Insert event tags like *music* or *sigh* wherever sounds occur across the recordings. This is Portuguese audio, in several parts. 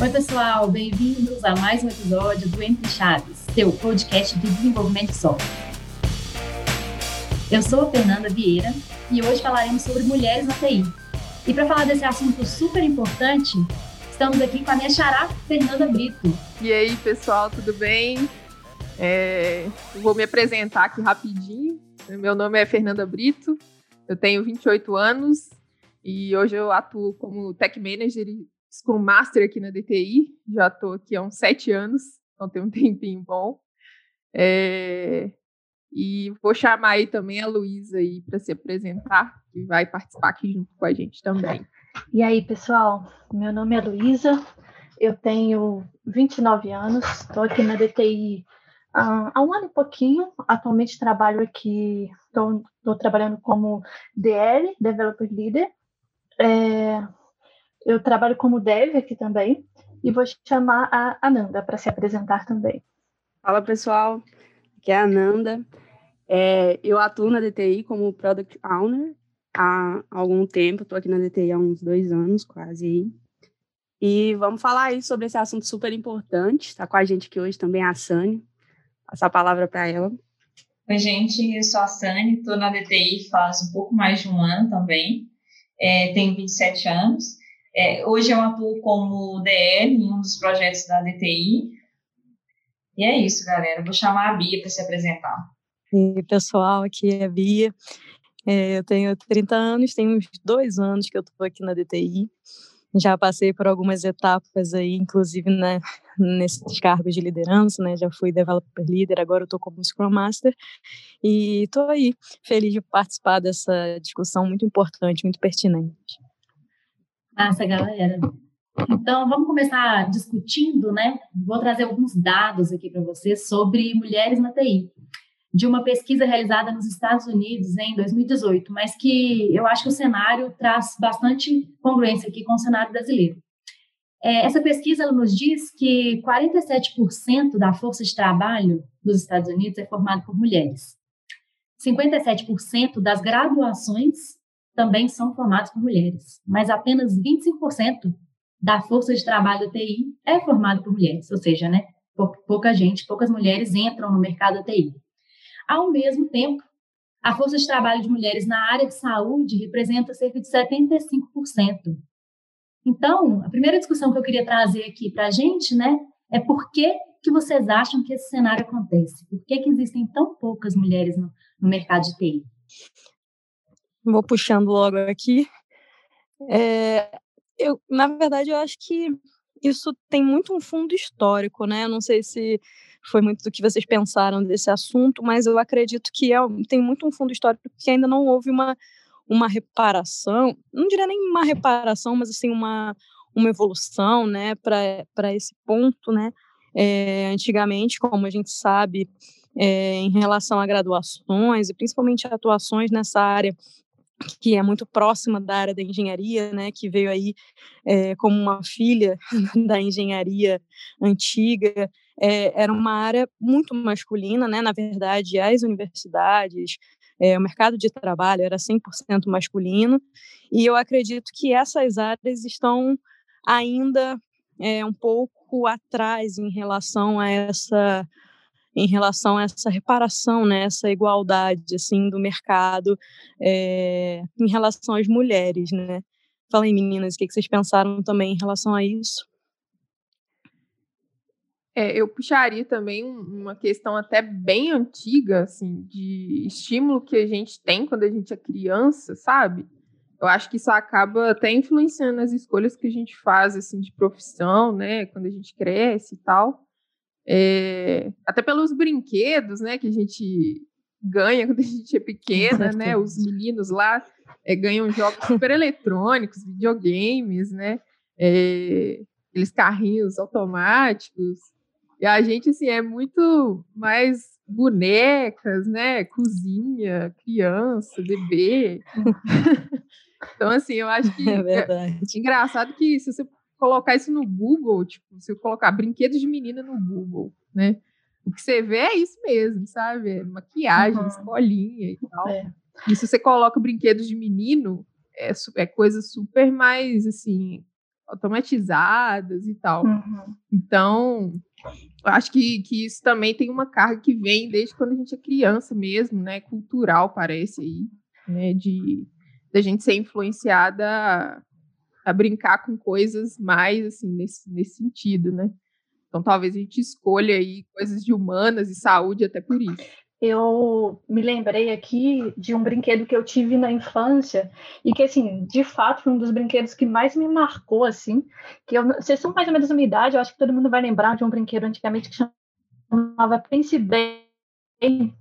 Oi, pessoal, bem-vindos a mais um episódio do Entre Chaves, seu podcast de desenvolvimento de software. Eu sou a Fernanda Vieira e hoje falaremos sobre mulheres na TI. E para falar desse assunto super importante, estamos aqui com a minha xará, Fernanda Brito. E aí, pessoal, tudo bem? É, vou me apresentar aqui rapidinho. Meu nome é Fernanda Brito, eu tenho 28 anos e hoje eu atuo como Tech Manager Scrum Master aqui na DTI. Já estou aqui há uns sete anos, então tem um *laughs* tempinho bom. É, e vou chamar aí também a Luísa aí para se apresentar, que vai participar aqui junto com a gente também. E aí, pessoal, meu nome é Luísa, eu tenho 29 anos, estou aqui na DTI uh, há um ano e pouquinho. Atualmente trabalho aqui, estou trabalhando como DL, Developer Leader. É, eu trabalho como dev aqui também e vou chamar a Ananda para se apresentar também. Fala pessoal, aqui é a Ananda. É, eu atuo na DTI como Product Owner há algum tempo, estou aqui na DTI há uns dois anos quase aí. E vamos falar aí sobre esse assunto super importante. Está com a gente aqui hoje também a Sani. Passar a palavra para ela. Oi, gente, eu sou a Sani, estou na DTI faz um pouco mais de um ano também. É, tenho 27 anos. É, hoje eu atuo como DL em um dos projetos da DTI. E é isso, galera. vou chamar a Bia para se apresentar. E pessoal, aqui é a Bia. É, eu tenho 30 anos, tem uns dois anos que eu estou aqui na DTI. Já passei por algumas etapas aí, inclusive né, nesses cargos de liderança, né? Já fui developer leader, agora eu estou como Scrum Master. E estou aí, feliz de participar dessa discussão muito importante, muito pertinente. Massa, galera. Então, vamos começar discutindo, né? Vou trazer alguns dados aqui para vocês sobre mulheres na TI, de uma pesquisa realizada nos Estados Unidos em 2018, mas que eu acho que o cenário traz bastante congruência aqui com o cenário brasileiro. É, essa pesquisa nos diz que 47% da força de trabalho dos Estados Unidos é formada por mulheres. 57% das graduações também são formados por mulheres, mas apenas 25% da força de trabalho da TI é formada por mulheres, ou seja, né, pouca gente, poucas mulheres entram no mercado da TI. Ao mesmo tempo, a força de trabalho de mulheres na área de saúde representa cerca de 75%. Então, a primeira discussão que eu queria trazer aqui para a gente, né, é por que, que vocês acham que esse cenário acontece? Por que, que existem tão poucas mulheres no, no mercado de TI? Vou puxando logo aqui. É, eu, na verdade, eu acho que isso tem muito um fundo histórico, né? Eu não sei se foi muito do que vocês pensaram desse assunto, mas eu acredito que é, tem muito um fundo histórico que ainda não houve uma, uma reparação, não diria nem uma reparação, mas assim uma, uma evolução, né, para esse ponto, né? É, antigamente, como a gente sabe, é, em relação a graduações e principalmente atuações nessa área que é muito próxima da área da engenharia, né, que veio aí é, como uma filha *laughs* da engenharia antiga, é, era uma área muito masculina, né, na verdade, as universidades, é, o mercado de trabalho era 100% masculino, e eu acredito que essas áreas estão ainda um pouco atrás em relação a essa em relação a essa reparação, né, essa igualdade assim do mercado é, em relação às mulheres, né? Fala aí, meninas, o que vocês pensaram também em relação a isso? É, eu puxaria também uma questão até bem antiga, assim, de estímulo que a gente tem quando a gente é criança, sabe? Eu acho que isso acaba até influenciando as escolhas que a gente faz, assim, de profissão, né? Quando a gente cresce e tal. É, até pelos brinquedos, né, que a gente ganha *laughs* quando a gente é pequena, né? Os meninos lá é, ganham jogos super eletrônicos, videogames, né? É, aqueles carrinhos automáticos. E a gente, assim, é muito mais bonecas, né? Cozinha, criança, bebê. *laughs* então, assim, eu acho que é, verdade. é engraçado que se você colocar isso no Google, tipo, se eu colocar brinquedos de menina no Google, né? O que você vê é isso mesmo, sabe? É maquiagem, uhum. escolinha e tal. É. E se você coloca brinquedos de menino, é, é coisa super mais, assim, automatizadas e tal. Uhum. Então, eu acho que, que isso também tem uma carga que vem desde quando a gente é criança mesmo, né? Cultural, parece aí, né? De da gente ser influenciada a, brincar com coisas mais, assim, nesse, nesse sentido, né? Então, talvez a gente escolha aí coisas de humanas e saúde até por isso eu me lembrei aqui de um brinquedo que eu tive na infância e que, assim, de fato foi um dos brinquedos que mais me marcou, assim, que eu, vocês são mais ou menos da minha idade, eu acho que todo mundo vai lembrar de um brinquedo antigamente que chamava Prince Bem,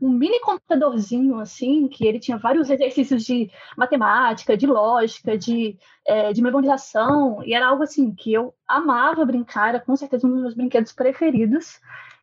um mini computadorzinho, assim, que ele tinha vários exercícios de matemática, de lógica, de, é, de memorização, e era algo, assim, que eu amava brincar, era com certeza um dos meus brinquedos preferidos,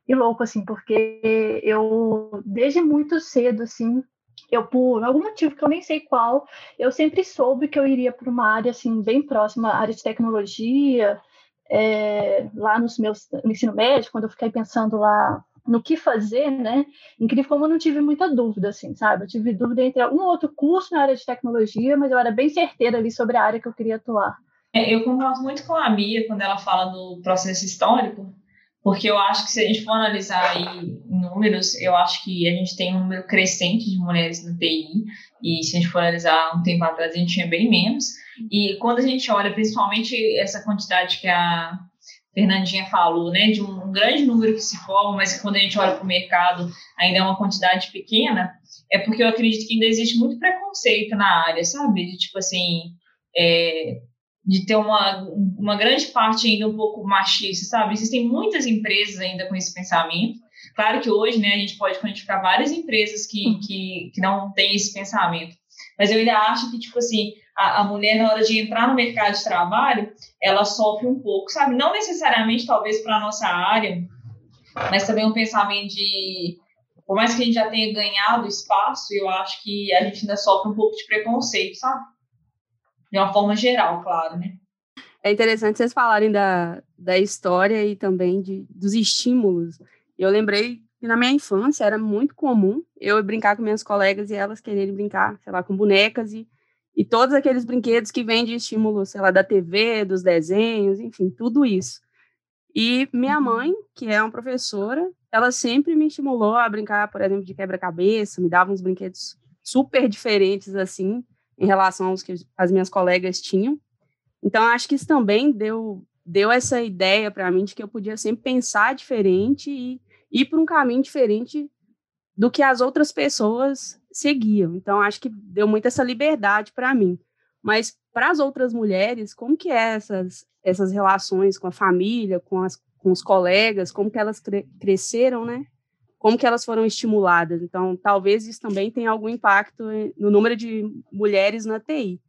e louco, assim, porque eu, desde muito cedo, assim, eu, por algum motivo que eu nem sei qual, eu sempre soube que eu iria para uma área, assim, bem próxima, área de tecnologia, é, lá nos meus, no ensino médio, quando eu fiquei pensando lá no que fazer, né? Incrível como eu não tive muita dúvida, assim, sabe? Eu tive dúvida entre um outro curso na área de tecnologia, mas eu era bem certeira ali sobre a área que eu queria atuar. É, eu concordo muito com a Mia quando ela fala do processo histórico, porque eu acho que se a gente for analisar aí números, eu acho que a gente tem um número crescente de mulheres no TI, e se a gente for analisar um tempo atrás, a gente tinha bem menos. E quando a gente olha principalmente essa quantidade que a Fernandinha falou, né, de um grande número que se forma, mas quando a gente olha para o mercado ainda é uma quantidade pequena, é porque eu acredito que ainda existe muito preconceito na área, sabe? De, tipo assim, é, de ter uma, uma grande parte ainda um pouco machista, sabe? Existem muitas empresas ainda com esse pensamento. Claro que hoje, né, a gente pode quantificar várias empresas que, que, que não têm esse pensamento. Mas eu ainda acho que, tipo assim, a, a mulher, na hora de entrar no mercado de trabalho, ela sofre um pouco, sabe? Não necessariamente, talvez, para a nossa área, mas também um pensamento de por mais que a gente já tenha ganhado espaço, eu acho que a gente ainda sofre um pouco de preconceito, sabe? de uma forma geral, claro, né? É interessante vocês falarem da, da história e também de, dos estímulos. Eu lembrei que na minha infância era muito comum eu brincar com minhas colegas e elas quererem brincar, sei lá, com bonecas e, e todos aqueles brinquedos que vêm de estímulo, sei lá, da TV, dos desenhos, enfim, tudo isso. E minha uhum. mãe, que é uma professora, ela sempre me estimulou a brincar, por exemplo, de quebra-cabeça, me dava uns brinquedos super diferentes, assim, em relação aos que as minhas colegas tinham. Então, acho que isso também deu, deu essa ideia para mim de que eu podia sempre pensar diferente e ir por um caminho diferente do que as outras pessoas seguiam. Então, acho que deu muito essa liberdade para mim. Mas para as outras mulheres, como que é essas, essas relações com a família, com, as, com os colegas, como que elas cre cresceram, né? como que elas foram estimuladas. Então, talvez isso também tenha algum impacto no número de mulheres na TI.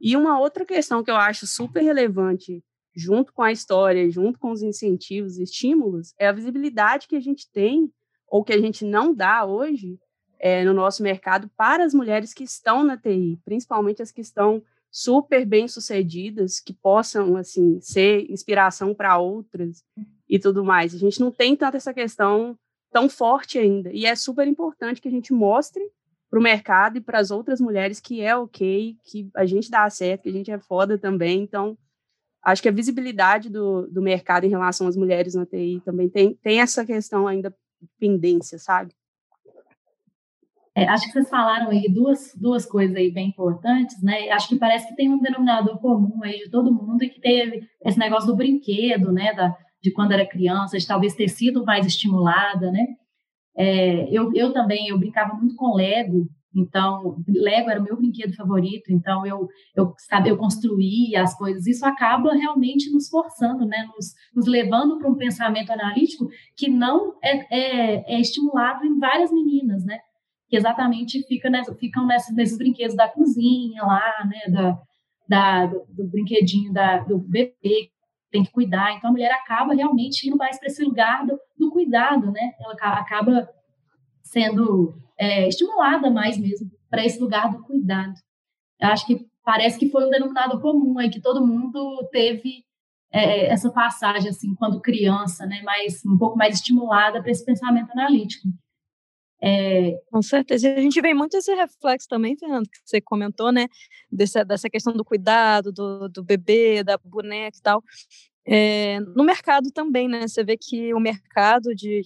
E uma outra questão que eu acho super relevante, junto com a história, junto com os incentivos, estímulos, é a visibilidade que a gente tem, ou que a gente não dá hoje, é, no nosso mercado para as mulheres que estão na TI, principalmente as que estão super bem sucedidas, que possam assim ser inspiração para outras e tudo mais. A gente não tem tanto essa questão tão forte ainda. E é super importante que a gente mostre para o mercado e para as outras mulheres que é ok, que a gente dá certo, que a gente é foda também. Então, acho que a visibilidade do, do mercado em relação às mulheres na TI também tem, tem essa questão ainda pendência, sabe? É, acho que vocês falaram aí duas, duas coisas aí bem importantes, né? Acho que parece que tem um denominador comum aí de todo mundo e que teve esse negócio do brinquedo, né? Da, de quando era criança, de talvez ter sido mais estimulada, né? É, eu, eu também, eu brincava muito com Lego, então, Lego era o meu brinquedo favorito, então eu, eu, sabe, eu construía as coisas. Isso acaba realmente nos forçando, né? Nos, nos levando para um pensamento analítico que não é, é, é, estimulado em várias meninas, né? Que exatamente fica nessa, ficam nessa, nesses brinquedos da cozinha lá, né? Da, da, do, do brinquedinho da, do bebê tem que cuidar. Então a mulher acaba realmente indo mais para esse lugar do, do, cuidado, né? Ela acaba sendo é, estimulada mais mesmo para esse lugar do cuidado. Eu acho que parece que foi um denominador comum aí que todo mundo teve é, essa passagem assim quando criança, né? Mais um pouco mais estimulada para esse pensamento analítico. É... Com certeza. E a gente vê muito esse reflexo também, Fernando, que você comentou, né? Dessa, dessa questão do cuidado do, do bebê, da boneca e tal. É, no mercado também, né? Você vê que o mercado de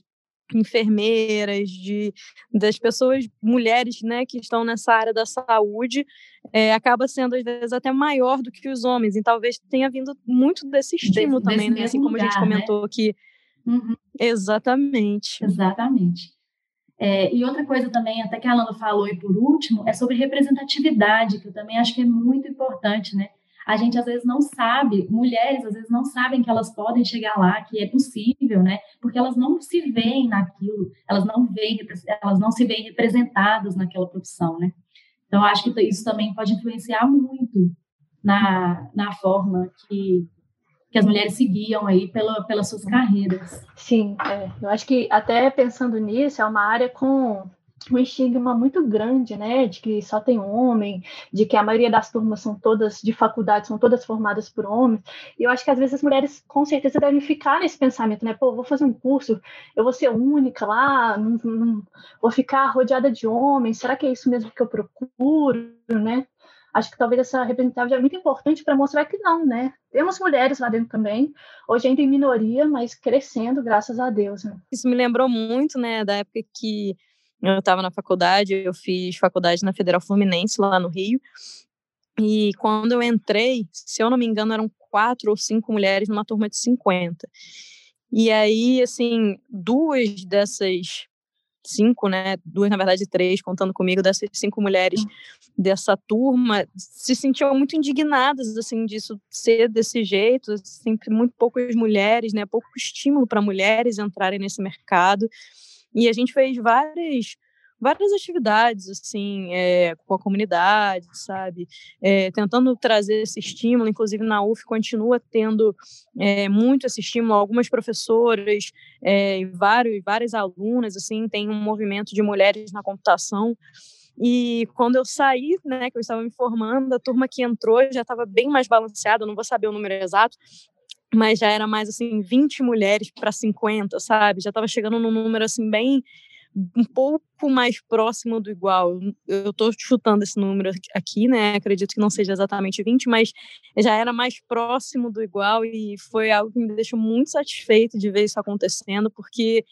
enfermeiras, de, das pessoas, mulheres, né, que estão nessa área da saúde, é, acaba sendo às vezes até maior do que os homens. E talvez tenha vindo muito desse estímulo desse, também, desse né? Assim como lugar, a gente comentou né? que uhum. exatamente. Exatamente. É, e outra coisa também, até que a Alana falou e por último, é sobre representatividade, que eu também acho que é muito importante, né? a gente às vezes não sabe, mulheres às vezes não sabem que elas podem chegar lá, que é possível, né? Porque elas não se veem naquilo, elas não veem, elas não se veem representadas naquela profissão, né? Então acho que isso também pode influenciar muito na, na forma que que as mulheres seguiam aí pela, pelas suas carreiras. Sim, é. eu acho que até pensando nisso, é uma área com um estigma muito grande, né, de que só tem homem, de que a maioria das turmas são todas de faculdade, são todas formadas por homens. E eu acho que às vezes as mulheres com certeza devem ficar nesse pensamento, né, pô, vou fazer um curso, eu vou ser única lá, não, não, vou ficar rodeada de homens, será que é isso mesmo que eu procuro, né? Acho que talvez essa representatividade é muito importante para mostrar que não, né? Temos mulheres lá dentro também, hoje ainda em minoria, mas crescendo, graças a Deus. Né? Isso me lembrou muito, né, da época que eu estava na faculdade, eu fiz faculdade na Federal Fluminense, lá no Rio. E quando eu entrei, se eu não me engano, eram quatro ou cinco mulheres numa turma de 50. E aí, assim, duas dessas cinco, né? Duas, na verdade, três, contando comigo, dessas cinco mulheres hum. dessa turma, se sentiam muito indignadas, assim, disso ser desse jeito, sempre muito poucas mulheres, né? Pouco estímulo para mulheres entrarem nesse mercado. E a gente fez várias várias atividades assim é, com a comunidade, sabe, é, tentando trazer esse estímulo. Inclusive na UF continua tendo é, muito esse estímulo. Algumas professoras e vários várias alunas assim tem um movimento de mulheres na computação. E quando eu saí, né, que eu estava me formando, a turma que entrou já estava bem mais balanceada, não vou saber o número exato, mas já era mais assim 20 mulheres para 50, sabe? Já estava chegando num número assim bem um pouco mais próximo do igual. Eu estou chutando esse número aqui, né? Acredito que não seja exatamente 20, mas já era mais próximo do igual e foi algo que me deixou muito satisfeito de ver isso acontecendo, porque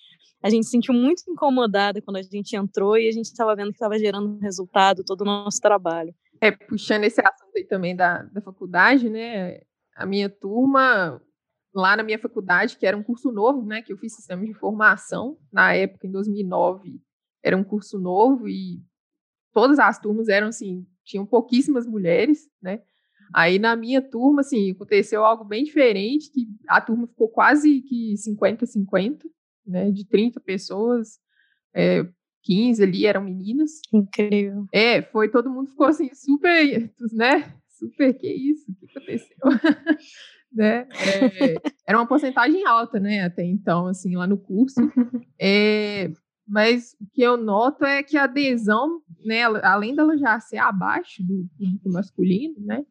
a gente se sentiu muito incomodada quando a gente entrou e a gente estava vendo que estava gerando resultado todo o nosso trabalho. É, puxando esse assunto aí também da, da faculdade, né? A minha turma, lá na minha faculdade, que era um curso novo, né, que eu fiz sistema de informação, na época, em 2009, era um curso novo e todas as turmas eram, assim, tinham pouquíssimas mulheres, né, Aí na minha turma, assim, aconteceu algo bem diferente, que a turma ficou quase que 50-50, né, de 30 pessoas, é, 15 ali eram meninas. Incrível. É, foi, todo mundo ficou assim, super, né, super, que isso, o que aconteceu? *laughs* né? É, era uma porcentagem alta, né, até então, assim, lá no curso. É, *laughs* mas o que eu noto é que a adesão, né, além dela já ser abaixo do público masculino, né,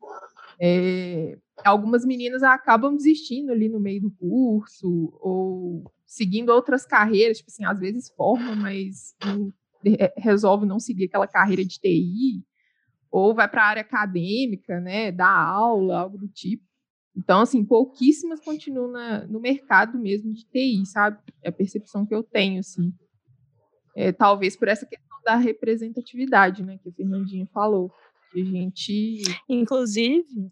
é, algumas meninas acabam desistindo ali no meio do curso ou seguindo outras carreiras, tipo assim, às vezes forma, mas não, resolve não seguir aquela carreira de TI, ou vai para a área acadêmica, né, dar aula, algo do tipo. Então, assim, pouquíssimas continuam na, no mercado mesmo de TI, sabe? É a percepção que eu tenho, assim. É, talvez por essa questão da representatividade, né, que a Fernandinha falou. Que a gente. Inclusive,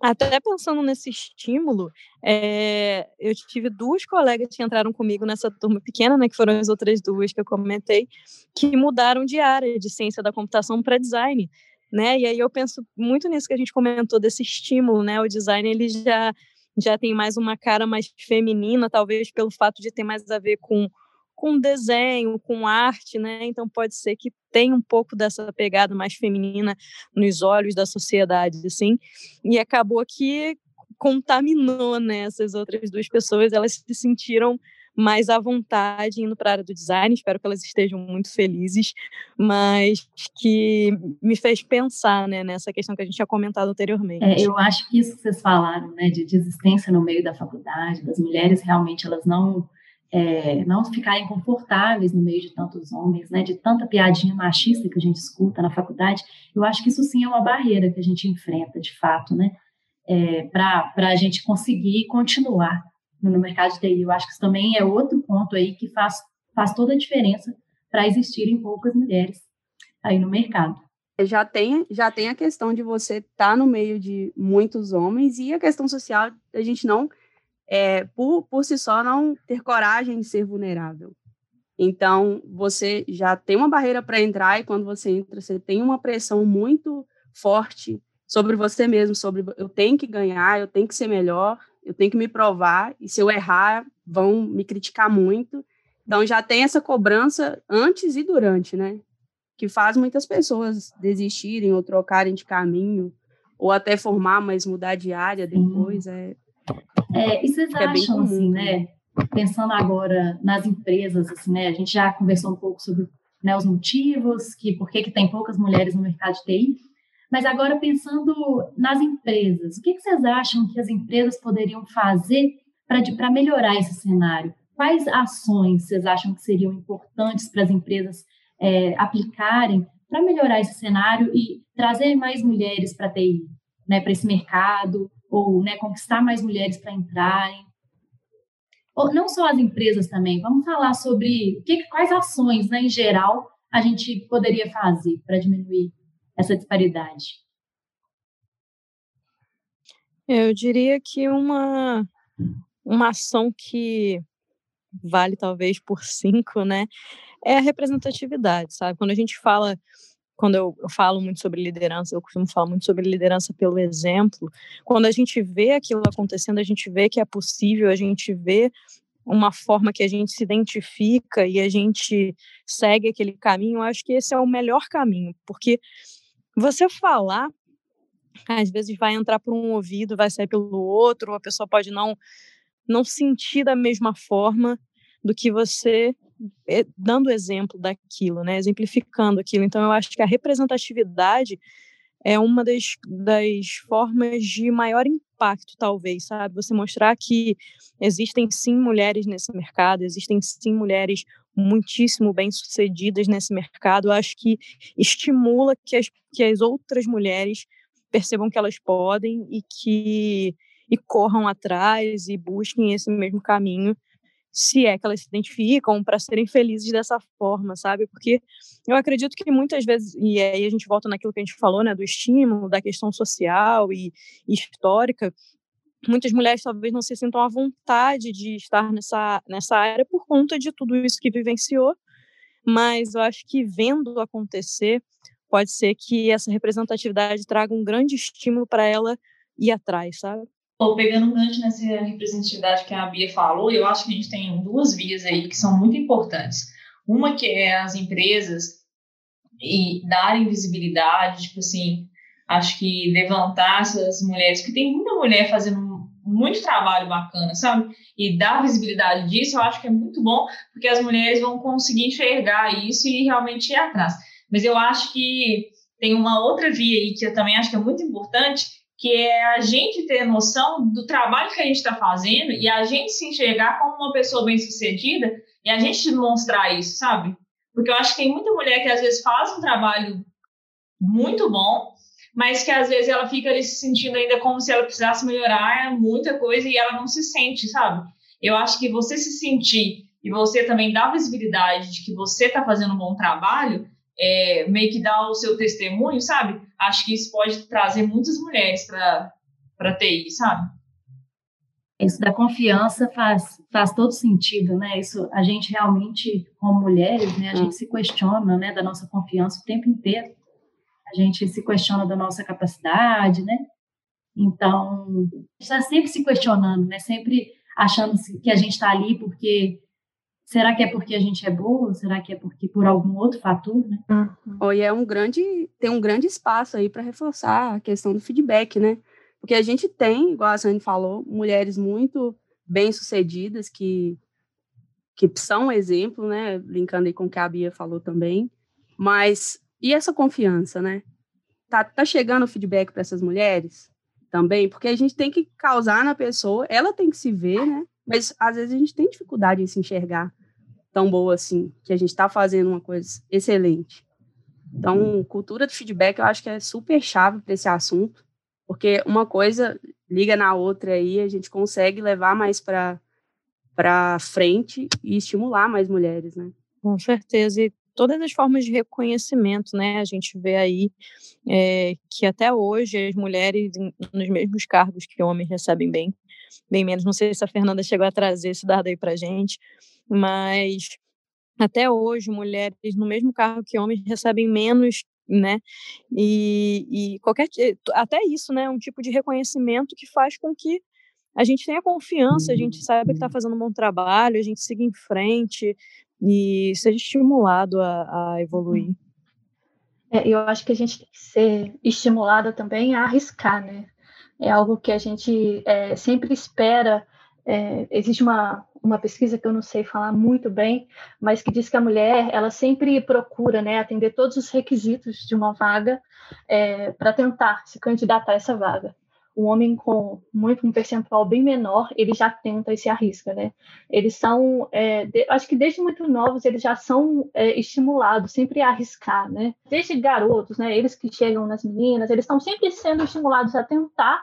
até pensando nesse estímulo, é, eu tive duas colegas que entraram comigo nessa turma pequena, né, que foram as outras duas que eu comentei, que mudaram de área de ciência da computação para design né? E aí eu penso muito nisso que a gente comentou desse estímulo, né? O design ele já já tem mais uma cara mais feminina, talvez pelo fato de ter mais a ver com com desenho, com arte, né? Então pode ser que tenha um pouco dessa pegada mais feminina nos olhos da sociedade, assim. E acabou que contaminou né, essas outras duas pessoas, elas se sentiram mais à vontade indo para a área do design. Espero que elas estejam muito felizes, mas que me fez pensar né, nessa questão que a gente tinha comentado anteriormente. É, eu acho que isso que vocês falaram, né, de desistência no meio da faculdade, das mulheres realmente elas não é, não ficarem confortáveis no meio de tantos homens, né, de tanta piadinha machista que a gente escuta na faculdade, eu acho que isso sim é uma barreira que a gente enfrenta, de fato, né, é, para a gente conseguir continuar no mercado de TI. Eu acho que isso também é outro ponto aí que faz, faz toda a diferença para existirem poucas mulheres aí no mercado. Já tem, já tem a questão de você estar tá no meio de muitos homens e a questão social a gente não é, por, por si só, não ter coragem de ser vulnerável. Então, você já tem uma barreira para entrar, e quando você entra, você tem uma pressão muito forte sobre você mesmo, sobre eu tenho que ganhar, eu tenho que ser melhor, eu tenho que me provar, e se eu errar, vão me criticar muito. Então, já tem essa cobrança antes e durante, né? Que faz muitas pessoas desistirem ou trocarem de caminho, ou até formar, mas mudar de área depois. É, é, e vocês é acham, assim, né? Pensando agora nas empresas, assim, né? A gente já conversou um pouco sobre né, os motivos, que por que, que tem poucas mulheres no mercado de TI, mas agora pensando nas empresas, o que, vocês acham que as empresas poderiam fazer para melhorar esse cenário? Quais ações vocês acham que seriam importantes para as empresas é, aplicarem para melhorar esse cenário e trazer mais mulheres para TI, né, para esse mercado, ou né, conquistar mais mulheres para entrarem. Ou, não só as empresas também, vamos falar sobre que, quais ações, né, em geral, a gente poderia fazer para diminuir essa disparidade. Eu diria que uma, uma ação que vale talvez por cinco, né, é a representatividade, sabe? Quando a gente fala quando eu, eu, falo muito sobre liderança, eu costumo falar muito sobre liderança pelo exemplo. Quando a gente vê aquilo acontecendo, a gente vê que é possível, a gente vê uma forma que a gente se identifica e a gente segue aquele caminho, eu acho que esse é o melhor caminho, porque você falar, às vezes vai entrar por um ouvido, vai sair pelo outro, a pessoa pode não não sentir da mesma forma do que você é, dando exemplo daquilo, né, exemplificando aquilo. Então, eu acho que a representatividade é uma das, das formas de maior impacto, talvez, sabe? Você mostrar que existem sim mulheres nesse mercado, existem sim mulheres muitíssimo bem-sucedidas nesse mercado. Acho que estimula que as, que as outras mulheres percebam que elas podem e que e corram atrás e busquem esse mesmo caminho se é que elas se identificam para serem felizes dessa forma, sabe? Porque eu acredito que muitas vezes, e aí a gente volta naquilo que a gente falou, né, do estímulo, da questão social e, histórica, muitas mulheres talvez não se sintam à vontade de estar nessa, nessa área por conta de tudo isso que vivenciou, mas eu acho que vendo acontecer, pode ser que essa representatividade traga um grande estímulo para ela ir atrás, sabe? Ou pegando um gancho nessa representatividade que a Bia falou, eu acho que a gente tem duas vias aí que são muito importantes. Uma que é as empresas e darem visibilidade, tipo assim, acho que levantar essas mulheres, porque tem muita mulher fazendo muito trabalho bacana, sabe? E dar visibilidade disso, eu acho que é muito bom, porque as mulheres vão conseguir enxergar isso e realmente ir atrás. Mas eu acho que tem uma outra via aí que eu também acho que é muito importante, que é a gente ter noção do trabalho que a gente está fazendo e a gente se enxergar como uma pessoa bem-sucedida e a gente demonstrar isso, sabe? Porque eu acho que tem muita mulher que às vezes faz um trabalho muito bom, mas que às vezes ela fica ali se sentindo ainda como se ela precisasse melhorar muita coisa e ela não se sente, sabe? Eu acho que você se sentir e você também dar visibilidade de que você está fazendo um bom trabalho, é, meio que dar o seu testemunho, sabe? Acho que isso pode trazer muitas mulheres para a TI, sabe? Isso da confiança faz, faz todo sentido, né? Isso, a gente realmente, como mulheres, né, a gente se questiona, né, da nossa confiança o tempo inteiro. A gente se questiona da nossa capacidade, né? Então, está sempre se questionando, né? Sempre achando que a gente está ali porque Será que é porque a gente é boa? Será que é porque por algum outro fator, né? É um grande, tem um grande espaço aí para reforçar a questão do feedback, né? Porque a gente tem, igual a Sani falou, mulheres muito bem-sucedidas que que são um exemplo, né? Brincando aí com o que a Bia falou também. Mas e essa confiança, né? Tá, tá chegando o feedback para essas mulheres também, porque a gente tem que causar na pessoa, ela tem que se ver, né? Mas às vezes a gente tem dificuldade em se enxergar tão boa assim, que a gente está fazendo uma coisa excelente. Então, cultura de feedback eu acho que é super chave para esse assunto, porque uma coisa liga na outra aí, a gente consegue levar mais para para frente e estimular mais mulheres, né? Com certeza. E todas as formas de reconhecimento, né? A gente vê aí é, que até hoje as mulheres nos mesmos cargos que homens recebem bem, bem menos. Não sei se a Fernanda chegou a trazer esse dado aí para gente, mas até hoje mulheres no mesmo cargo que homens recebem menos né? E, e qualquer até isso, né? Um tipo de reconhecimento que faz com que a gente tenha confiança, a gente saiba que está fazendo um bom trabalho, a gente siga em frente e seja estimulado a, a evoluir. É, eu acho que a gente tem que ser estimulada também a arriscar, né? É algo que a gente é, sempre espera. É, existe uma, uma pesquisa que eu não sei falar muito bem, mas que diz que a mulher ela sempre procura né, atender todos os requisitos de uma vaga é, para tentar se candidatar a essa vaga. O homem com muito um percentual bem menor, ele já tenta e se arrisca, né? Eles são, é, de, acho que desde muito novos eles já são é, estimulados sempre a arriscar, né? Desde garotos, né? Eles que chegam nas meninas, eles estão sempre sendo estimulados a tentar,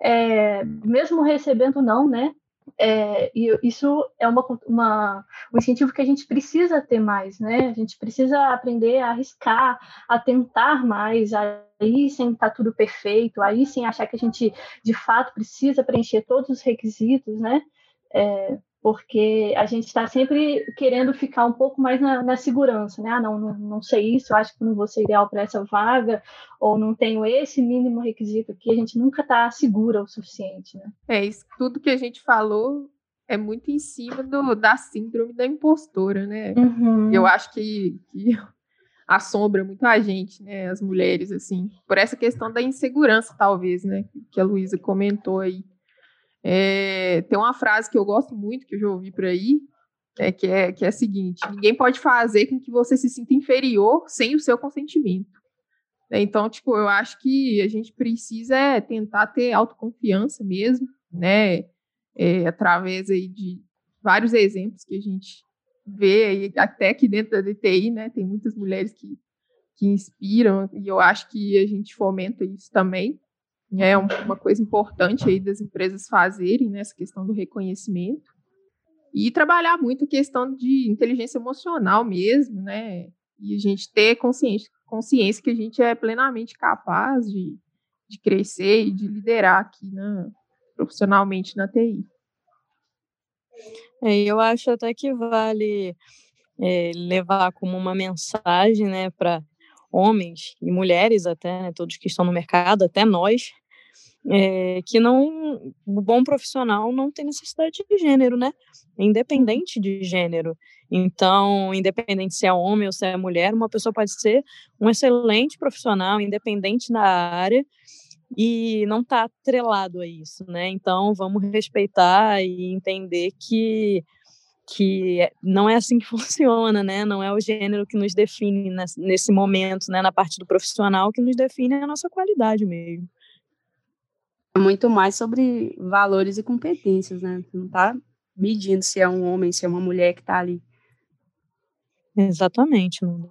é, mesmo recebendo não, né? É, e isso é uma, uma, um incentivo que a gente precisa ter mais, né? A gente precisa aprender a arriscar, a tentar mais, aí sem estar tá tudo perfeito, aí sem achar que a gente de fato precisa preencher todos os requisitos, né? É, porque a gente está sempre querendo ficar um pouco mais na, na segurança, né? Ah, não, não, não, sei isso, acho que não vou ser ideal para essa vaga, ou não tenho esse mínimo requisito aqui, a gente nunca está segura o suficiente, né? É, isso tudo que a gente falou é muito em cima do, da síndrome da impostora, né? Uhum. Eu acho que, que *laughs* assombra muito a gente, né? As mulheres, assim, por essa questão da insegurança, talvez, né? Que a Luísa comentou aí. É, tem uma frase que eu gosto muito, que eu já ouvi por aí, é, que, é, que é a seguinte: ninguém pode fazer com que você se sinta inferior sem o seu consentimento. É, então, tipo, eu acho que a gente precisa é, tentar ter autoconfiança mesmo, né? É, através aí de vários exemplos que a gente vê aí, até aqui dentro da DTI, né? Tem muitas mulheres que, que inspiram, e eu acho que a gente fomenta isso também é uma coisa importante aí das empresas fazerem nessa né, questão do reconhecimento e trabalhar muito a questão de inteligência emocional mesmo, né? E a gente ter consciência, consciência que a gente é plenamente capaz de, de crescer e de liderar aqui na, profissionalmente na TI. É, eu acho até que vale é, levar como uma mensagem, né, para homens e mulheres até, né, todos que estão no mercado, até nós, é, que não o bom profissional não tem necessidade de gênero, né? É independente de gênero. Então, independente se é homem ou se é mulher, uma pessoa pode ser um excelente profissional, independente da área, e não está atrelado a isso, né? Então, vamos respeitar e entender que que não é assim que *laughs* funciona, né? Não é o gênero que nos define nesse momento, né? Na parte do profissional que nos define a nossa qualidade mesmo. É muito mais sobre valores e competências, né? Você não está medindo se é um homem, se é uma mulher que está ali. Exatamente, Nanda.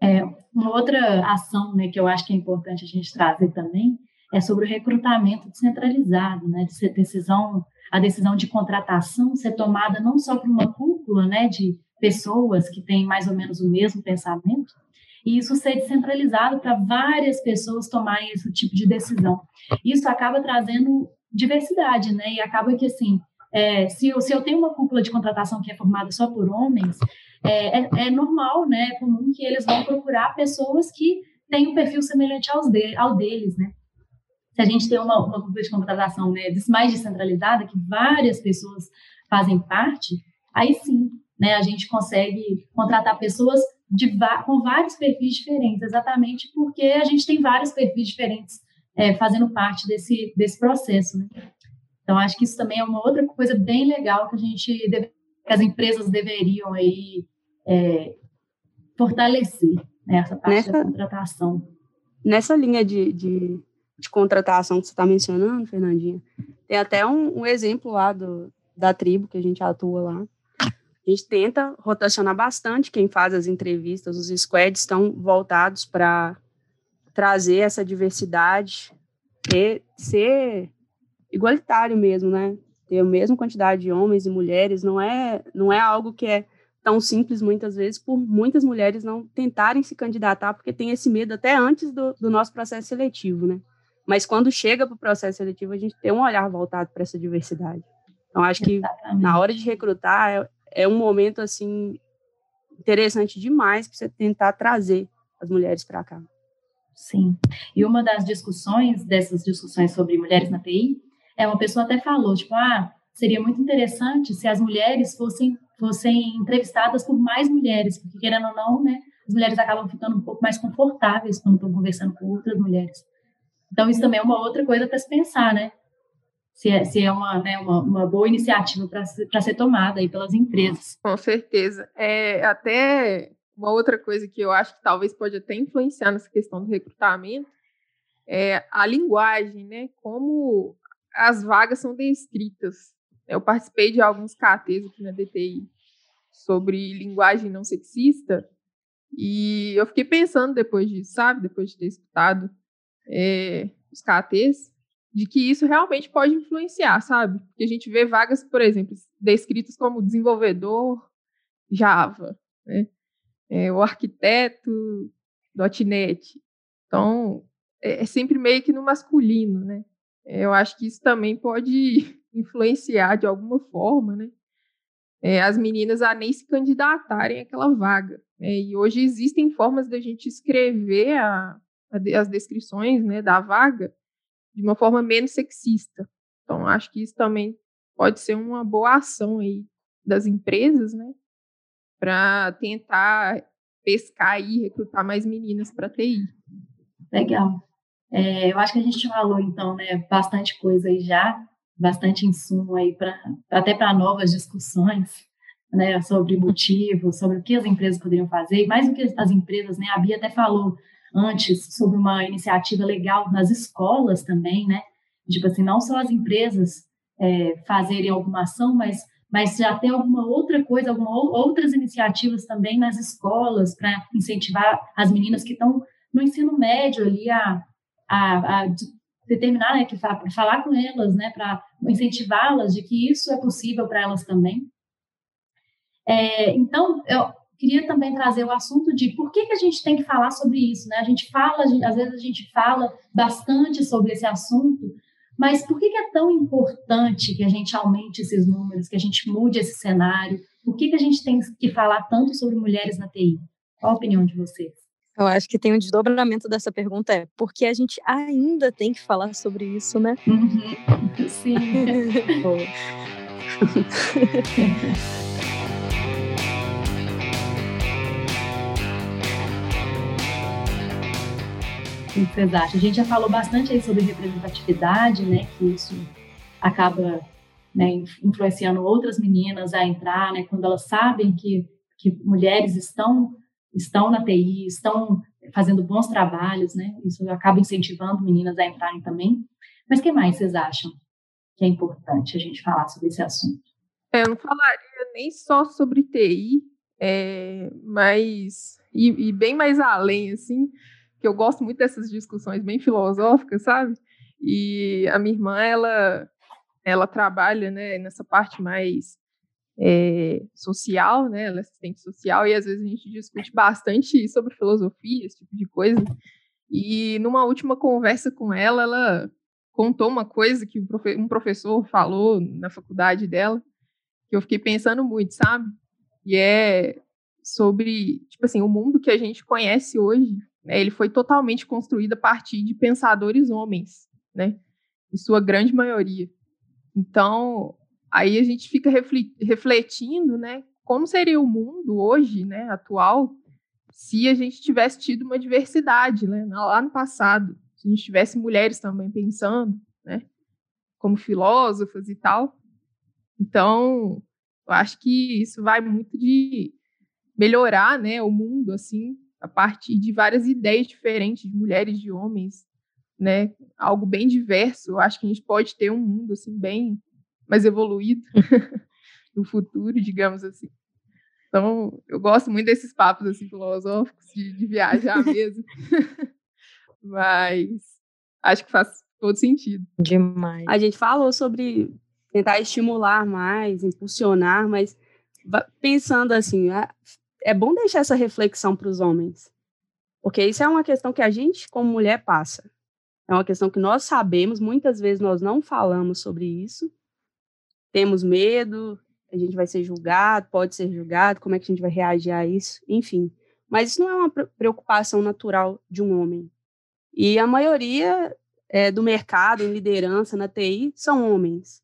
É, uma outra ação né, que eu acho que é importante a gente trazer também é sobre o recrutamento descentralizado, né, de decisão, a decisão de contratação ser tomada não só por uma cúpula né, de pessoas que têm mais ou menos o mesmo pensamento, e isso ser descentralizado para várias pessoas tomarem esse tipo de decisão. Isso acaba trazendo diversidade, né? E acaba que, assim, é, se, eu, se eu tenho uma cúpula de contratação que é formada só por homens, é, é, é normal, né? É comum que eles vão procurar pessoas que têm um perfil semelhante aos de, ao deles, né? Se a gente tem uma, uma cúpula de contratação né, mais descentralizada, que várias pessoas fazem parte, aí sim, né, a gente consegue contratar pessoas de, com vários perfis diferentes, exatamente porque a gente tem vários perfis diferentes é, fazendo parte desse, desse processo. Né? Então, acho que isso também é uma outra coisa bem legal que a gente, deve, que as empresas deveriam aí é, fortalecer, né, essa parte nessa, da contratação. Nessa linha de, de de contratação que você está mencionando, Fernandinha, tem até um, um, exemplo lá do, da tribo que a gente atua lá. A gente tenta rotacionar bastante quem faz as entrevistas, os squads estão voltados para trazer essa diversidade e ser igualitário mesmo, né? Ter a mesma quantidade de homens e mulheres não é não é algo que é tão simples muitas vezes por muitas mulheres não tentarem se candidatar porque tem esse medo até antes do, do nosso processo seletivo, né? Mas quando chega para o processo seletivo, a gente tem um olhar voltado para essa diversidade. Então, acho que Exatamente. na hora de recrutar, é, é um momento, assim, interessante demais para você tentar trazer as mulheres para cá. Sim. E uma das discussões, dessas discussões sobre mulheres na TI, é uma pessoa até falou, tipo, ah, seria muito interessante se as mulheres fossem, fossem entrevistadas por mais mulheres, porque querendo ou não, né, as mulheres acabam ficando um pouco mais confortáveis quando estão conversando com outras mulheres. Então, isso também é uma outra coisa para se pensar, né? Se é, se é uma, né, uma, uma boa iniciativa para ser, tomada aí pelas empresas. Com certeza. É, até uma outra coisa que eu acho que talvez pode até influenciar nessa questão do recrutamento é a linguagem, né? Como as vagas são descritas. Eu participei de alguns KTs aqui na DTI sobre linguagem não sexista e eu fiquei pensando depois disso, sabe? Depois de ter escutado é, os KTs, de que isso realmente pode influenciar, sabe? Porque a gente vê vagas, por exemplo, descritas como desenvolvedor Java, né? É, o arquiteto .NET. Então, é, é sempre meio que no masculino, né? É, eu acho que isso também pode *laughs* influenciar de alguma forma, né? É, as meninas a nem se candidatarem àquela vaga. Né? E hoje existem formas da gente escrever a, as descrições né, da vaga de uma forma menos sexista. Então, acho que isso também pode ser uma boa ação aí das empresas, né, para tentar pescar e recrutar mais meninas para TI. Legal. É, eu acho que a gente falou, então, né, bastante coisa aí já, bastante insumo aí, pra, até para novas discussões, né, sobre motivos, sobre o que as empresas poderiam fazer, e mais do que as empresas, né, a Bia até falou antes sobre uma iniciativa legal nas escolas também, né? Tipo assim, não só as empresas é, fazerem alguma ação, mas, mas já ter alguma outra coisa, algumas outras iniciativas também nas escolas para incentivar as meninas que estão no ensino médio ali a, a, a determinar, né, que falar com elas, né, para incentivá-las de que isso é possível para elas também. É, então, eu, queria também trazer o assunto de por que, que a gente tem que falar sobre isso, né? A gente fala, às vezes a gente fala bastante sobre esse assunto, mas por que, que é tão importante que a gente aumente esses números, que a gente mude esse cenário? Por que, que a gente tem que falar tanto sobre mulheres na TI? Qual a opinião de vocês? Eu acho que tem um desdobramento dessa pergunta é porque a gente ainda tem que falar sobre isso, né? Uhum. *laughs* Sim. *laughs* *laughs* que vocês acham? A gente já falou bastante aí sobre representatividade, né? Que isso acaba né, influenciando outras meninas a entrar, né? Quando elas sabem que, que mulheres estão estão na TI, estão fazendo bons trabalhos, né? Isso acaba incentivando meninas a entrarem também. Mas que mais vocês acham que é importante a gente falar sobre esse assunto? É, eu não falaria nem só sobre TI, é, mas e, e, bem mais além, assim, que eu gosto muito dessas discussões bem filosóficas, sabe? E a minha irmã, ela, ela trabalha né, nessa parte mais é, social, né? Ela é assistente social, e às vezes a gente discute bastante sobre filosofia, esse tipo de coisa. E numa última conversa com ela, ela contou uma coisa que um professor falou na faculdade dela, que eu fiquei pensando muito, sabe? E é sobre, tipo assim, o mundo que a gente conhece hoje ele foi totalmente construído a partir de pensadores homens, né, em sua grande maioria. Então, aí a gente fica refletindo, né, como seria o mundo hoje, né, atual, se a gente tivesse tido uma diversidade, né, lá no passado, se a gente tivesse mulheres também pensando, né, como filósofas e tal. Então, eu acho que isso vai muito de melhorar, né, o mundo assim, a partir de várias ideias diferentes de mulheres, de homens, né, algo bem diverso, eu acho que a gente pode ter um mundo assim bem mais evoluído *laughs* no futuro, digamos assim. Então, eu gosto muito desses papos assim filosóficos de, de viajar *laughs* mesmo. Mas acho que faz todo sentido. Demais. A gente falou sobre tentar estimular mais, impulsionar, mas pensando assim, é bom deixar essa reflexão para os homens. Porque isso é uma questão que a gente, como mulher, passa. É uma questão que nós sabemos, muitas vezes nós não falamos sobre isso. Temos medo, a gente vai ser julgado, pode ser julgado, como é que a gente vai reagir a isso, enfim. Mas isso não é uma preocupação natural de um homem. E a maioria é, do mercado, em liderança, na TI, são homens.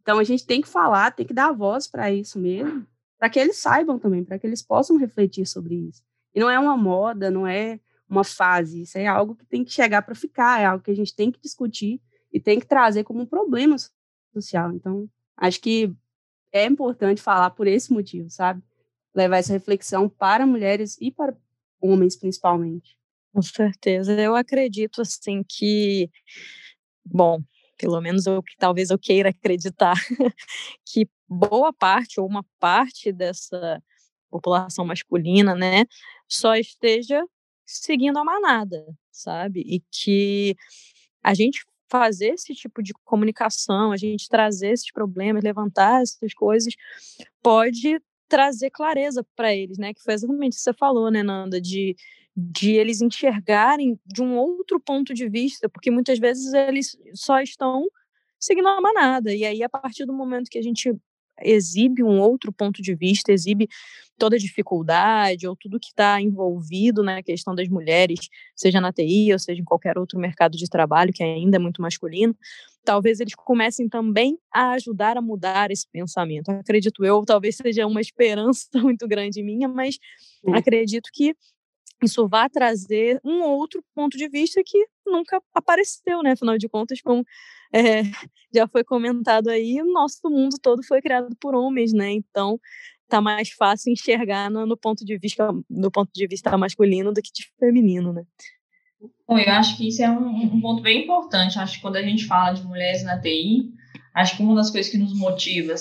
Então a gente tem que falar, tem que dar voz para isso mesmo, para que eles saibam também, para que eles possam refletir sobre isso. E não é uma moda, não é uma fase, isso é algo que tem que chegar para ficar, é algo que a gente tem que discutir e tem que trazer como um problema social. Então, acho que é importante falar por esse motivo, sabe? Levar essa reflexão para mulheres e para homens, principalmente. Com certeza. Eu acredito, assim, que, bom, pelo menos eu talvez eu queira acreditar, *laughs* que boa parte ou uma parte dessa população masculina, né, só esteja seguindo a manada, sabe? E que a gente fazer esse tipo de comunicação, a gente trazer esses problemas, levantar essas coisas, pode trazer clareza para eles, né? Que foi exatamente o que você falou, né, Nanda, de, de eles enxergarem de um outro ponto de vista, porque muitas vezes eles só estão seguindo a manada. E aí, a partir do momento que a gente exibe um outro ponto de vista, exibe toda a dificuldade ou tudo que está envolvido na questão das mulheres, seja na TI ou seja em qualquer outro mercado de trabalho que ainda é muito masculino, talvez eles comecem também a ajudar a mudar esse pensamento. Acredito eu, talvez seja uma esperança *laughs* muito grande minha, mas é. acredito que isso vai trazer um outro ponto de vista que nunca apareceu, né? Afinal de contas, como é, *laughs* já foi comentado aí, o nosso mundo todo foi criado por homens, né? Então tá mais fácil enxergar no, no ponto de vista do ponto de vista masculino do que de feminino, né? Bom, eu acho que isso é um, um ponto bem importante. Acho que quando a gente fala de mulheres na TI, acho que uma das coisas que nos motiva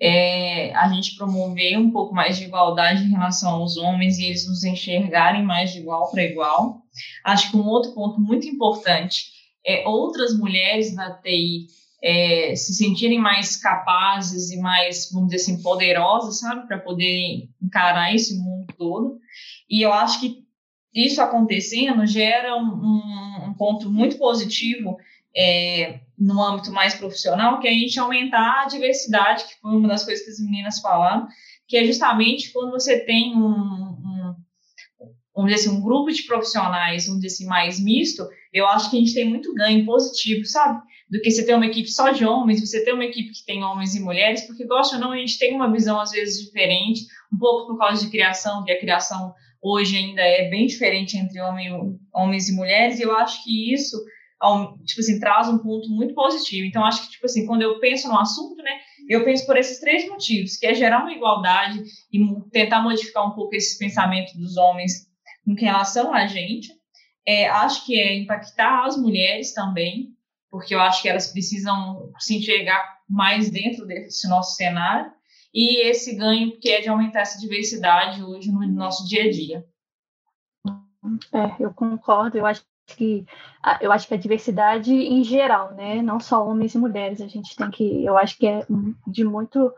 é a gente promover um pouco mais de igualdade em relação aos homens e eles nos enxergarem mais de igual para igual. Acho que um outro ponto muito importante é outras mulheres na TI é, se sentirem mais capazes e mais, vamos dizer assim, poderosas, sabe, para poder encarar esse mundo todo. E eu acho que isso acontecendo gera um, um, ponto muito positivo é, no âmbito mais profissional, que é a gente aumentar a diversidade, que foi uma das coisas que as meninas falaram, que é justamente quando você tem um, um vamos assim, um grupo de profissionais, dizer assim, mais misto, eu acho que a gente tem muito ganho positivo, sabe? Do que você ter uma equipe só de homens, você ter uma equipe que tem homens e mulheres, porque gosta ou não, a gente tem uma visão às vezes diferente, um pouco por causa de criação, que a criação hoje ainda é bem diferente entre homem, homens e mulheres, e eu acho que isso tipo assim, traz um ponto muito positivo. Então, acho que, tipo assim, quando eu penso no assunto, né, eu penso por esses três motivos, que é gerar uma igualdade e tentar modificar um pouco esse pensamento dos homens em relação a gente. É, acho que é impactar as mulheres também, porque eu acho que elas precisam se enxergar mais dentro desse nosso cenário, e esse ganho que é de aumentar essa diversidade hoje no nosso dia a dia. É, eu concordo, eu acho que eu acho que a diversidade em geral, né, não só homens e mulheres, a gente tem que, eu acho que é de muito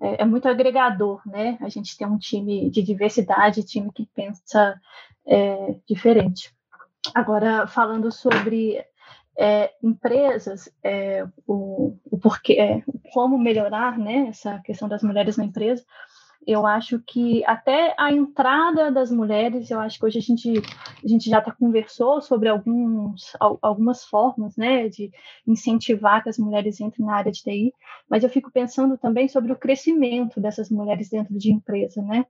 é, é muito agregador, né? A gente tem um time de diversidade, time que pensa é, diferente. Agora, falando sobre é, empresas, é, o, o porquê, é, como melhorar né, essa questão das mulheres na empresa, eu acho que até a entrada das mulheres, eu acho que hoje a gente, a gente já tá conversou sobre alguns, algumas formas né, de incentivar que as mulheres entrem na área de TI, mas eu fico pensando também sobre o crescimento dessas mulheres dentro de empresa, né?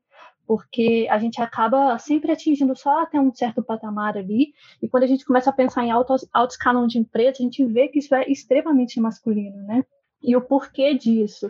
Porque a gente acaba sempre atingindo só até um certo patamar ali, e quando a gente começa a pensar em alto, alto escalão de empresa, a gente vê que isso é extremamente masculino, né? E o porquê disso?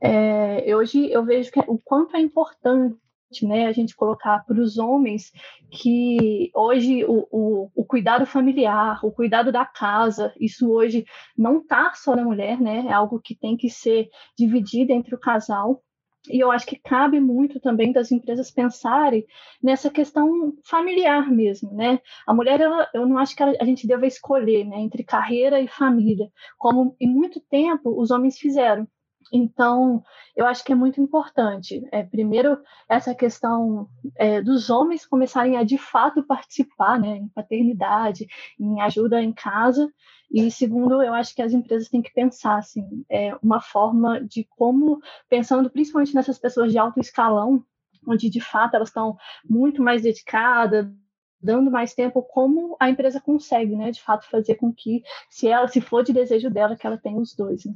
É, hoje eu vejo que, o quanto é importante né, a gente colocar para os homens que hoje o, o, o, cuidado familiar, o cuidado da casa, isso hoje não está só na mulher, né? É algo que tem que ser dividido entre o casal. E eu acho que cabe muito também das empresas pensarem nessa questão familiar mesmo, né? A mulher, ela, eu não acho que ela, a gente deva escolher, né, entre carreira e família, como em muito tempo os homens fizeram. Então, eu acho que é muito importante. É, primeiro, essa questão é, dos homens começarem a de fato participar né, em paternidade, em ajuda em casa. E segundo, eu acho que as empresas têm que pensar assim, é, uma forma de como, pensando principalmente nessas pessoas de alto escalão, onde de fato elas estão muito mais dedicadas, dando mais tempo, como a empresa consegue, né, de fato, fazer com que, se ela, se for de desejo dela, que ela tenha os dois. Né?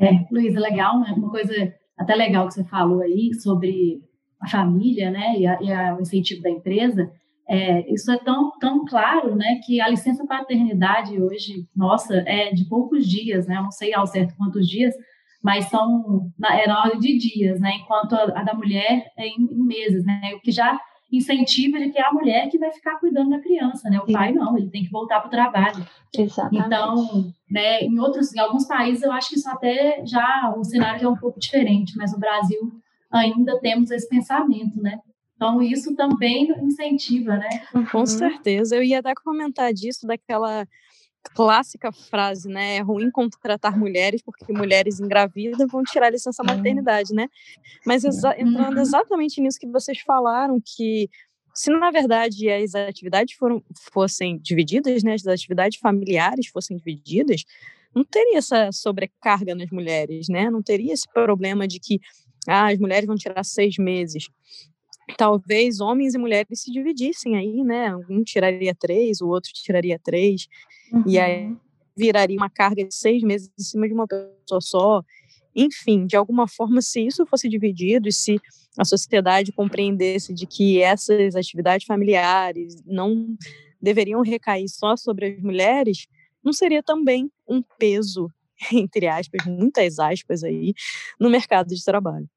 É, Luísa, legal, né? Uma coisa até legal que você falou aí sobre a família, né, e, a, e a, o incentivo da empresa, é, isso é tão, tão claro, né, que a licença paternidade hoje, nossa, é de poucos dias, né, não sei ao certo quantos dias, mas são na, é na hora de dias, né, enquanto a, a da mulher é em, em, meses, né, o que já incentiva de que é a mulher que vai ficar cuidando da criança, né? O Sim. pai não, ele tem que voltar para o trabalho. Exatamente. Então, né, em outros, em alguns países eu acho que isso até já o cenário já é um pouco diferente, mas no Brasil ainda temos esse pensamento, né? Então isso também incentiva, né? Com uhum. certeza. Eu ia até comentar disso daquela clássica frase, né? É ruim contratar mulheres porque mulheres engravidam vão tirar a licença maternidade, né? Mas exa entrando uhum. exatamente nisso que vocês falaram, que se na verdade as atividades foram, fossem divididas, né? As atividades familiares fossem divididas, não teria essa sobrecarga nas mulheres, né? Não teria esse problema de que ah, as mulheres vão tirar seis meses talvez homens e mulheres se dividissem aí, né? Um tiraria três, o outro tiraria três, uhum. e aí uhum. viraria uma carga de seis meses em cima de uma pessoa só. Enfim, de alguma forma, se isso fosse dividido e se a sociedade compreendesse de que essas atividades familiares não deveriam recair só sobre as mulheres, não seria também um peso, *laughs* entre aspas, muitas aspas aí, no mercado de trabalho.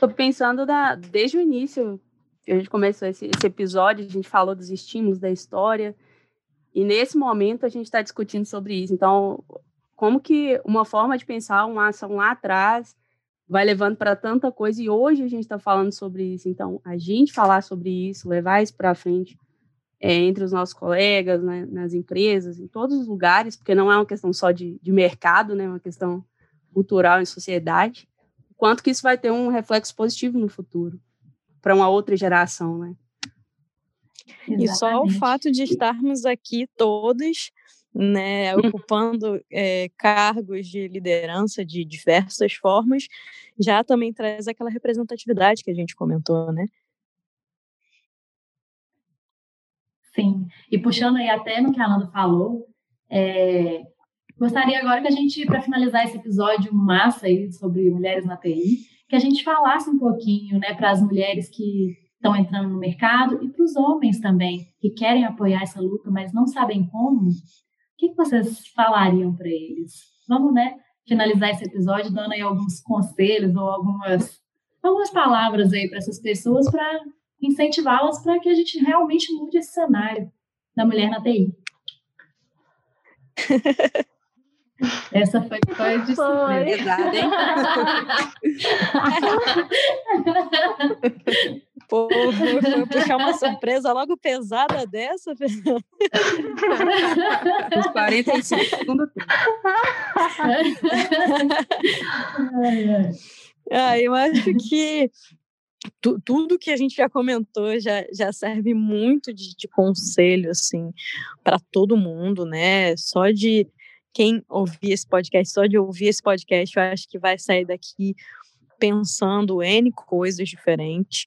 Estou pensando da, desde o início, que a gente começou esse, esse episódio, a gente falou dos estímulos da história, e nesse momento a gente está discutindo sobre isso. Então, como que uma forma de pensar uma ação lá atrás vai levando para tanta coisa, e hoje a gente está falando sobre isso. Então, a gente falar sobre isso, levar isso para frente é, entre os nossos colegas, né, nas empresas, em todos os lugares, porque não é uma questão só de, de mercado, né, é uma questão cultural em sociedade quanto que isso vai ter um reflexo positivo no futuro para uma outra geração, né? Exatamente. E só o fato de estarmos aqui todos, né, uhum. ocupando é, cargos de liderança de diversas formas, já também traz aquela representatividade que a gente comentou, né? Sim, e puxando aí até no que a Nanda falou, é, Gostaria agora que a gente, para finalizar esse episódio massa aí sobre mulheres na TI, que a gente falasse um pouquinho, né, para as mulheres que estão entrando no mercado e para os homens também que querem apoiar essa luta, mas não sabem como. O que vocês falariam para eles? Vamos, né, finalizar esse episódio dando aí alguns conselhos ou algumas algumas palavras aí para essas pessoas para incentivá-las para que a gente realmente mude esse cenário da mulher na TI. *laughs* Essa foi, foi de surpresa, hein? *laughs* Pô, vou puxar uma surpresa logo pesada dessa, Fernanda. Os 45 segundos. ah, eu acho que tu, tudo que a gente já comentou já, já serve muito de, de conselho assim para todo mundo, né? Só de quem ouvir esse podcast, só de ouvir esse podcast, eu acho que vai sair daqui pensando N coisas diferentes.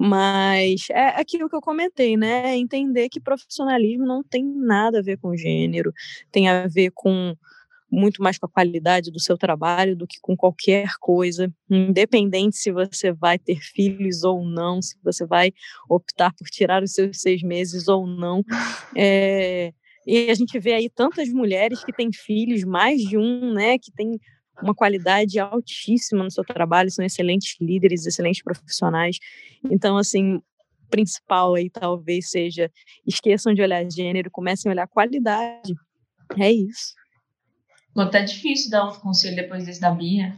Mas é aquilo que eu comentei, né? É entender que profissionalismo não tem nada a ver com gênero, tem a ver com muito mais com a qualidade do seu trabalho do que com qualquer coisa, independente se você vai ter filhos ou não, se você vai optar por tirar os seus seis meses ou não. *laughs* É, e a gente vê aí tantas mulheres que têm filhos, mais de um, né, que têm uma qualidade altíssima no seu trabalho, são excelentes líderes, excelentes profissionais. Então, assim, principal aí talvez seja esqueçam de olhar gênero, comecem a olhar qualidade. É isso. Bom, tá difícil dar um conselho depois desse da Bia.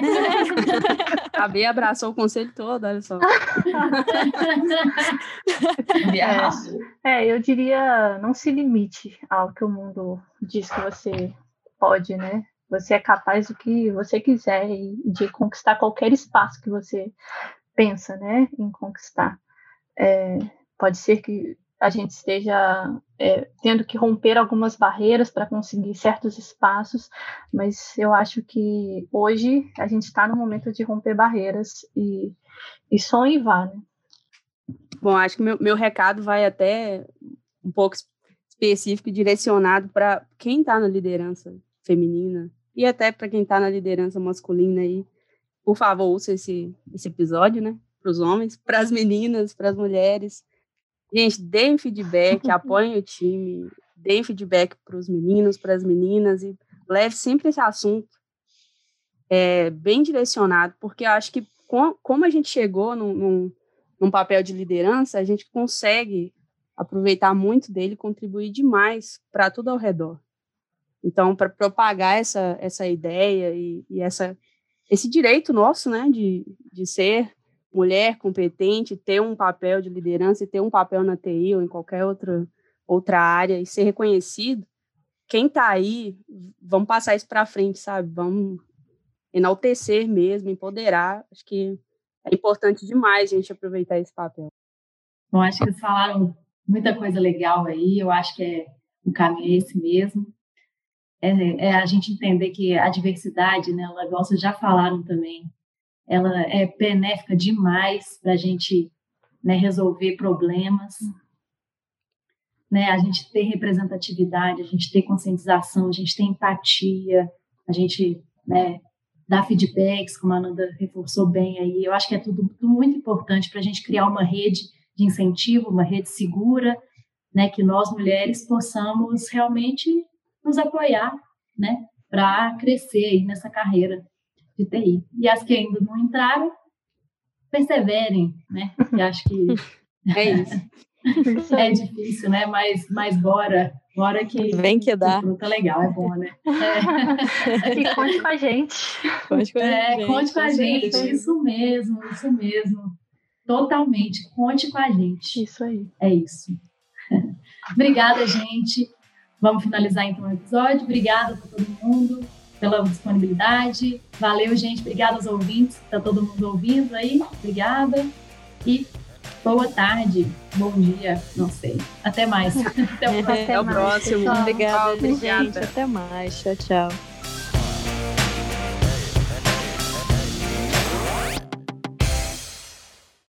*laughs* a Bia abraçou o conselho todo, olha só. *laughs* é, é, eu diria, não se limite ao que o mundo diz que você pode, né? Você é capaz do que você quiser e de conquistar qualquer espaço que você pensa, né, em conquistar. É, pode ser que a gente esteja é, tendo que romper algumas barreiras para conseguir certos espaços, mas eu acho que hoje a gente está no momento de romper barreiras e, e sonhe vá, né? Bom, acho que meu, meu recado vai até um pouco específico e direcionado para quem está na liderança feminina e até para quem está na liderança masculina aí. Por favor, ouça esse, esse episódio, né? Para os homens, para as meninas, para as mulheres Gente, deem feedback, *laughs* apoiem o time, deem feedback para os meninos, para as meninas e leve sempre esse assunto é, bem direcionado, porque eu acho que com, como a gente chegou num, num, num papel de liderança, a gente consegue aproveitar muito dele, contribuir demais para tudo ao redor. Então, para propagar essa, essa ideia e, e, essa, esse direito nosso, né, de, de ser mulher competente, ter um papel de liderança e ter um papel na TI ou em qualquer outra, outra área e ser reconhecido, quem está aí, vamos passar isso para frente, sabe? Vamos enaltecer mesmo, empoderar. Acho que é importante demais a gente aproveitar esse papel. Bom, acho que eles falaram muita coisa legal aí, eu acho que é, o caminho é esse mesmo. É, é a gente entender que a diversidade, né, igual vocês já falaram também, ela é benéfica demais para a gente né, resolver problemas, né, a gente ter representatividade, a gente ter conscientização, a gente ter empatia, a gente né, dar feedbacks, como a Ananda reforçou bem aí. Eu acho que é tudo, tudo muito importante para a gente criar uma rede de incentivo, uma rede segura, né, que nós mulheres possamos realmente nos apoiar, né, para crescer aí nessa carreira de TI. E as que ainda não entraram, perseverem, né? E acho que *laughs* é isso. *laughs* é difícil, né? Mas, mas bora, bora que. Vem que dá. Tá legal, é bom, né? É. E conte com a gente. Conte com a é, gente. Conte com a gente, isso mesmo, isso mesmo. Totalmente, conte com a gente. Isso aí. É isso. *laughs* Obrigada, gente. Vamos finalizar então o episódio. Obrigada para todo mundo pela disponibilidade. Valeu, gente. Obrigada aos ouvintes. Está todo mundo ouvindo aí. Obrigada. E boa tarde, bom dia, não sei. Até mais. *laughs* Até o, Até Até o próximo. Obrigada, gente. Até mais. Tchau, tchau.